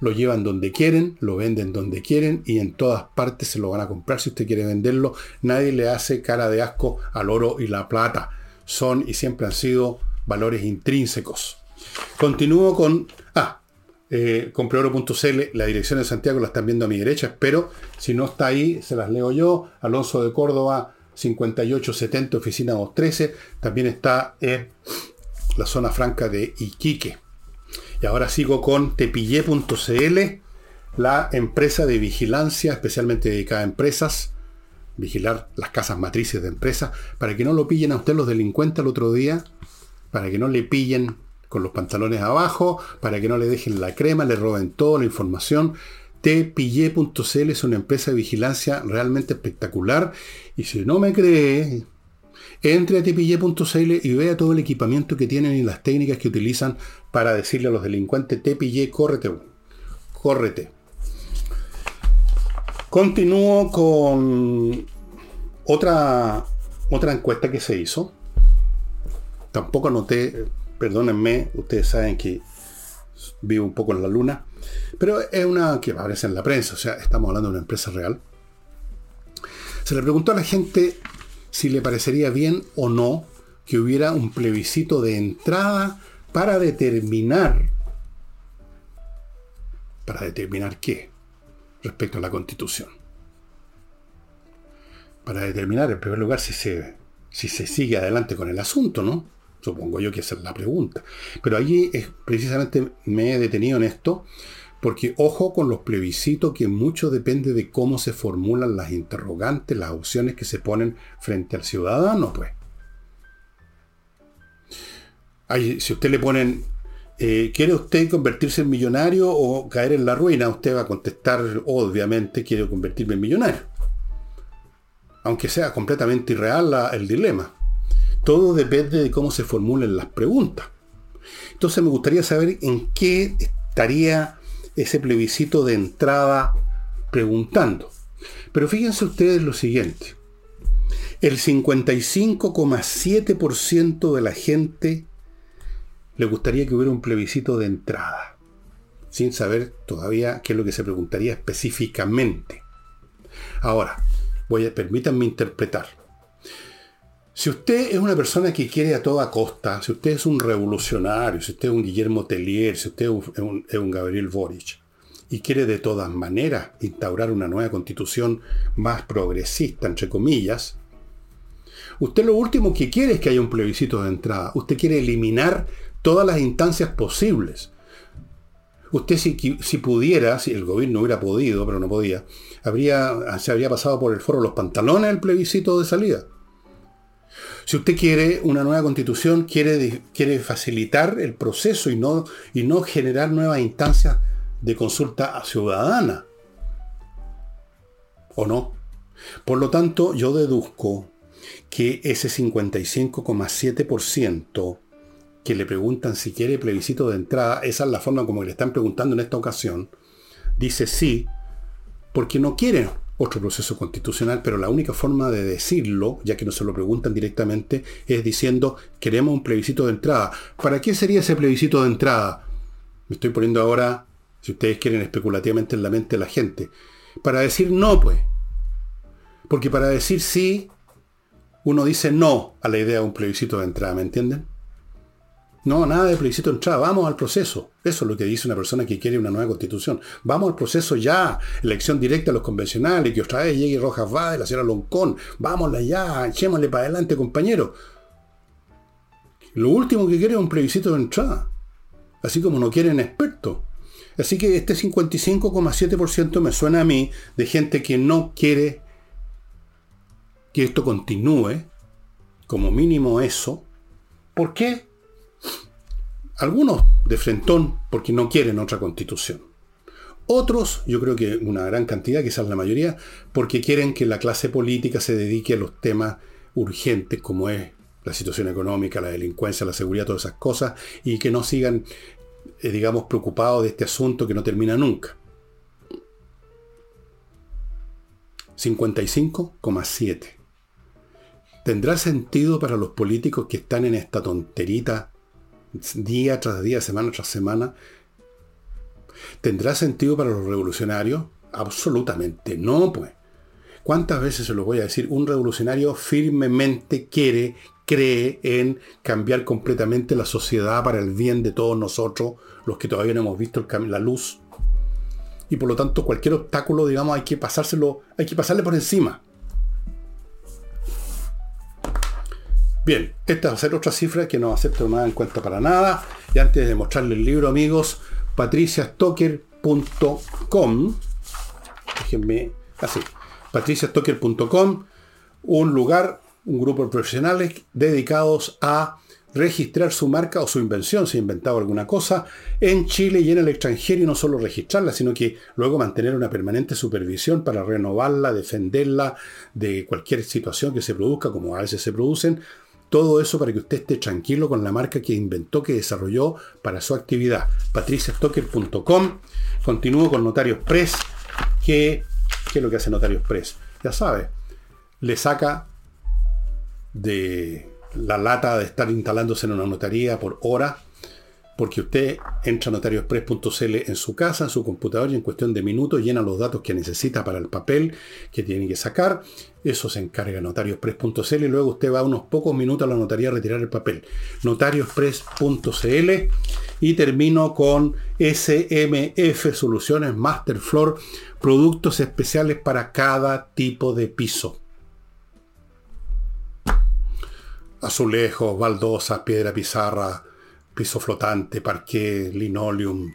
lo llevan donde quieren, lo venden donde quieren y en todas partes se lo van a comprar si usted quiere venderlo. Nadie le hace cara de asco al oro y la plata. Son y siempre han sido valores intrínsecos. Continúo con... Ah, eh, compreoro.cl, la dirección de Santiago la están viendo a mi derecha, pero si no está ahí, se las leo yo. Alonso de Córdoba, 5870, oficina 213. También está en la zona franca de Iquique. Y ahora sigo con tepille.cl, la empresa de vigilancia especialmente dedicada a empresas, vigilar las casas matrices de empresas, para que no lo pillen a usted los delincuentes el otro día, para que no le pillen con los pantalones abajo, para que no le dejen la crema, le roben toda la información. Tpille.cl es una empresa de vigilancia realmente espectacular. Y si no me cree, entre a tpille.cl y vea todo el equipamiento que tienen y las técnicas que utilizan para decirle a los delincuentes, Tpille, córrete, córrete. Continúo con otra, otra encuesta que se hizo. Tampoco anoté, perdónenme, ustedes saben que vivo un poco en la luna. Pero es una que aparece en la prensa, o sea, estamos hablando de una empresa real. Se le preguntó a la gente si le parecería bien o no que hubiera un plebiscito de entrada para determinar, para determinar qué respecto a la constitución. Para determinar, en primer lugar, si se, si se sigue adelante con el asunto, ¿no? Supongo yo que esa es la pregunta. Pero allí es, precisamente me he detenido en esto, porque ojo con los plebiscitos, que mucho depende de cómo se formulan las interrogantes, las opciones que se ponen frente al ciudadano, pues. si usted le ponen, eh, ¿quiere usted convertirse en millonario o caer en la ruina? Usted va a contestar, obviamente, quiero convertirme en millonario. Aunque sea completamente irreal el dilema. Todo depende de cómo se formulen las preguntas. Entonces me gustaría saber en qué estaría ese plebiscito de entrada preguntando. Pero fíjense ustedes lo siguiente. El 55,7% de la gente le gustaría que hubiera un plebiscito de entrada, sin saber todavía qué es lo que se preguntaría específicamente. Ahora, voy a, permítanme interpretar. Si usted es una persona que quiere a toda costa, si usted es un revolucionario, si usted es un Guillermo Tellier, si usted es un, Gabriel Boric, y quiere de todas maneras instaurar una nueva constitución más progresista, entre comillas, usted lo último que quiere es que haya un plebiscito de entrada. Usted quiere eliminar todas las instancias posibles. Usted si, si pudiera, si el gobierno hubiera podido, pero no podía, habría, se habría pasado por el foro los pantalones el plebiscito de salida. Si usted quiere una nueva constitución, quiere, quiere facilitar el proceso y no, y no generar nuevas instancias de consulta ciudadana. ¿O no? Por lo tanto, yo deduzco que ese 55,7% que le preguntan si quiere plebiscito de entrada, esa es la forma como le están preguntando en esta ocasión, dice sí, porque no quieren otro proceso constitucional, pero la única forma de decirlo, ya que no se lo preguntan directamente, es diciendo queremos un plebiscito de entrada. ¿Para qué sería ese plebiscito de entrada? Me estoy poniendo ahora, si ustedes quieren, especulativamente en la mente de la gente. Para decir no, pues. Porque para decir sí, uno dice no a la idea de un plebiscito de entrada, ¿me entienden? No, nada de plebiscito entrada, vamos al proceso. Eso es lo que dice una persona que quiere una nueva constitución. Vamos al proceso ya, elección directa a los convencionales, que otra vez llegue Rojas de la señora Loncón, vámonos ya, echémosle para adelante, compañero. Lo último que quiere es un plebiscito de entrada, así como no quieren expertos. Así que este 55,7% me suena a mí de gente que no quiere que esto continúe, como mínimo eso. ¿Por qué? Algunos de frentón porque no quieren otra constitución. Otros, yo creo que una gran cantidad, quizás la mayoría, porque quieren que la clase política se dedique a los temas urgentes como es la situación económica, la delincuencia, la seguridad, todas esas cosas, y que no sigan, eh, digamos, preocupados de este asunto que no termina nunca. 55,7. ¿Tendrá sentido para los políticos que están en esta tonterita día tras día, semana tras semana? ¿Tendrá sentido para los revolucionarios? Absolutamente no, pues. ¿Cuántas veces se lo voy a decir? Un revolucionario firmemente quiere, cree en cambiar completamente la sociedad para el bien de todos nosotros, los que todavía no hemos visto la luz. Y por lo tanto, cualquier obstáculo, digamos, hay que pasárselo, hay que pasarle por encima. Bien, esta va a ser otra cifra que no acepto más en cuenta para nada. Y antes de mostrarle el libro, amigos, patriciastocker.com. Déjenme así. patriciastocker.com, un lugar, un grupo de profesionales dedicados a registrar su marca o su invención, si ha inventado alguna cosa, en Chile y en el extranjero y no solo registrarla, sino que luego mantener una permanente supervisión para renovarla, defenderla de cualquier situación que se produzca, como a veces se producen. Todo eso para que usted esté tranquilo con la marca que inventó, que desarrolló para su actividad. patriciastocker.com. Continúo con Notarios Press, que, ¿qué es lo que hace Notarios Press? Ya sabe, le saca de la lata de estar instalándose en una notaría por hora, porque usted entra a notariospress.cl en su casa, en su computador y en cuestión de minutos llena los datos que necesita para el papel que tiene que sacar. Eso se encarga notariospress.cl y luego usted va unos pocos minutos a la notaría a retirar el papel. notariospress.cl y termino con SMF Soluciones Masterfloor, productos especiales para cada tipo de piso azulejos, baldosas, piedra pizarra, piso flotante, parqué, linoleum,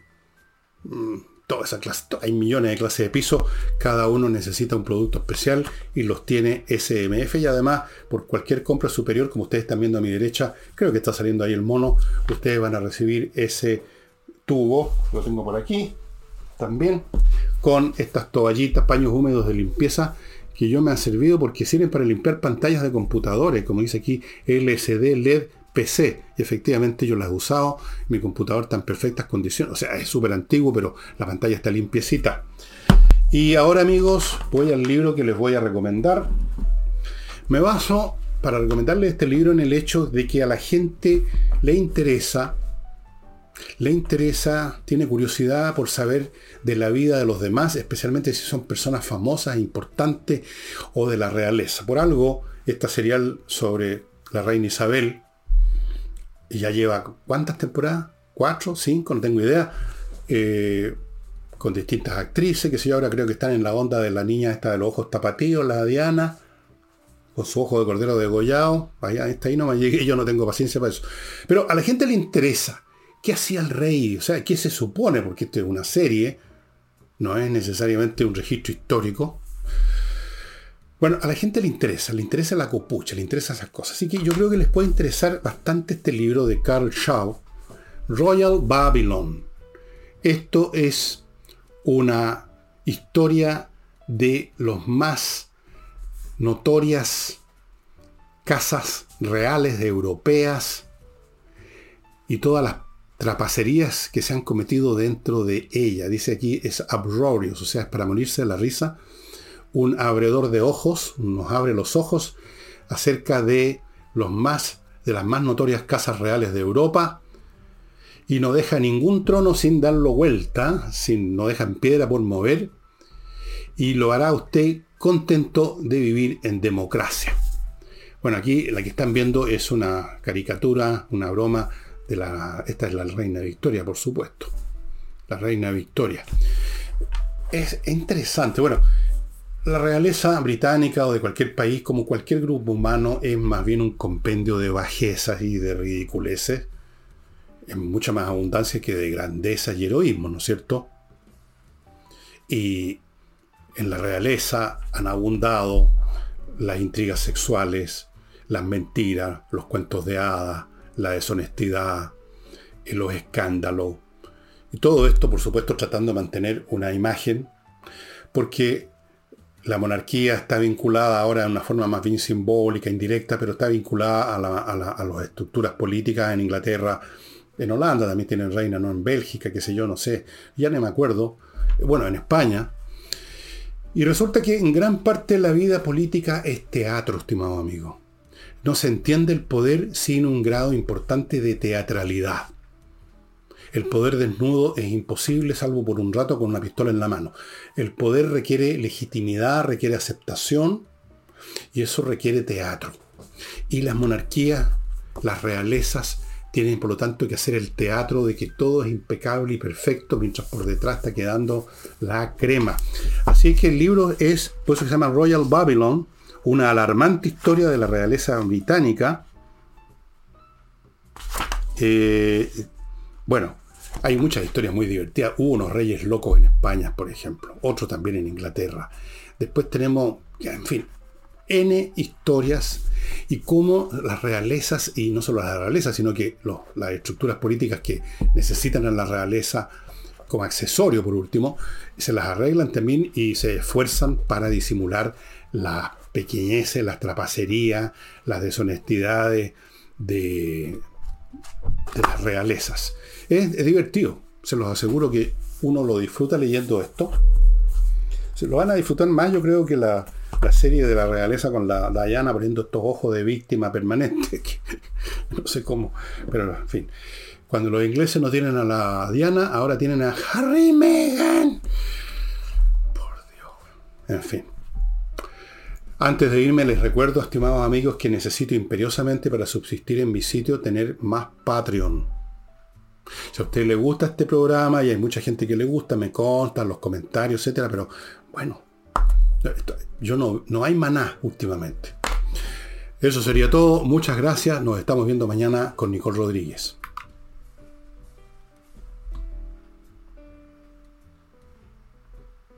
mm, toda esa clase. Hay millones de clases de piso, cada uno necesita un producto especial y los tiene SMF y además por cualquier compra superior, como ustedes están viendo a mi derecha, creo que está saliendo ahí el mono, ustedes van a recibir ese tubo, lo tengo por aquí también, con estas toallitas, paños húmedos de limpieza que yo me han servido porque sirven para limpiar pantallas de computadores, como dice aquí LCD, LED, PC. Y efectivamente yo las he usado, mi computador está en perfectas condiciones, o sea, es súper antiguo, pero la pantalla está limpiecita. Y ahora amigos, voy al libro que les voy a recomendar. Me baso para recomendarles este libro en el hecho de que a la gente le interesa le interesa, tiene curiosidad por saber de la vida de los demás, especialmente si son personas famosas, importantes o de la realeza. Por algo, esta serial sobre la reina Isabel ya lleva cuántas temporadas, cuatro, cinco, no tengo idea, eh, con distintas actrices, que si yo ahora creo que están en la onda de la niña esta de los ojos tapatíos, la Diana, con su ojo de cordero degollado, vaya, está ahí no me llegué, yo no tengo paciencia para eso. Pero a la gente le interesa ¿Qué hacía el rey? O sea, ¿qué se supone? Porque esto es una serie, no es necesariamente un registro histórico. Bueno, a la gente le interesa, le interesa la copucha, le interesa esas cosas. Así que yo creo que les puede interesar bastante este libro de Carl Shaw, Royal Babylon. Esto es una historia de los más notorias casas reales de europeas y todas las trapacerías que se han cometido dentro de ella. Dice aquí es uproarious, o sea, es para morirse de la risa. Un abredor de ojos, nos abre los ojos acerca de los más de las más notorias casas reales de Europa y no deja ningún trono sin darlo vuelta, sin no deja en piedra por mover y lo hará usted contento de vivir en democracia. Bueno, aquí la que están viendo es una caricatura, una broma esta es la reina Victoria, por supuesto. La reina Victoria. Es interesante. Bueno, la realeza británica o de cualquier país, como cualquier grupo humano, es más bien un compendio de bajezas y de ridiculeces, en mucha más abundancia que de grandeza y heroísmo, ¿no es cierto? Y en la realeza han abundado las intrigas sexuales, las mentiras, los cuentos de hadas, la deshonestidad, los escándalos. Y todo esto, por supuesto, tratando de mantener una imagen, porque la monarquía está vinculada ahora de una forma más bien simbólica, indirecta, pero está vinculada a, las estructuras políticas en Inglaterra, en Holanda también tienen reina, ¿no? En Bélgica, qué sé yo, no sé, ya no me acuerdo. Bueno, en España. Y resulta que en gran parte la vida política es teatro, estimado amigo. No se entiende el poder sin un grado importante de teatralidad. El poder desnudo es imposible salvo por un rato con una pistola en la mano. El poder requiere legitimidad, requiere aceptación y eso requiere teatro. Y las monarquías, las realezas, tienen por lo tanto que hacer el teatro de que todo es impecable y perfecto mientras por detrás está quedando la crema. Así que el libro es, por eso se llama Royal Babylon, una alarmante historia de la realeza británica. Eh, bueno, hay muchas historias muy divertidas. Hubo unos reyes locos en España, por ejemplo. Otro también en Inglaterra. Después tenemos, en fin, N historias y cómo las realezas, y no solo las realezas, sino que las estructuras políticas que necesitan a la realeza como accesorio, por último, se las arreglan también y se esfuerzan para disimular las pequeñeces, las trapacerías, las deshonestidades de, de las realezas. Es, divertido, se los aseguro que uno lo disfruta leyendo esto. Se lo van a disfrutar más, yo creo, que la, serie de la realeza con la Diana poniendo estos ojos de víctima permanente. no sé cómo, pero en fin. Cuando los ingleses no tienen a la Diana, ahora tienen a Harry Meghan. Por Dios. En fin. Antes de irme, les recuerdo, estimados amigos, que necesito imperiosamente para subsistir en mi sitio tener más Patreon. Si a usted le gusta este programa, y hay mucha gente que le gusta, me consta, los comentarios, etcétera, pero bueno, yo no, no hay maná últimamente. Eso sería todo. Muchas gracias. Nos estamos viendo mañana con Nicole Rodríguez.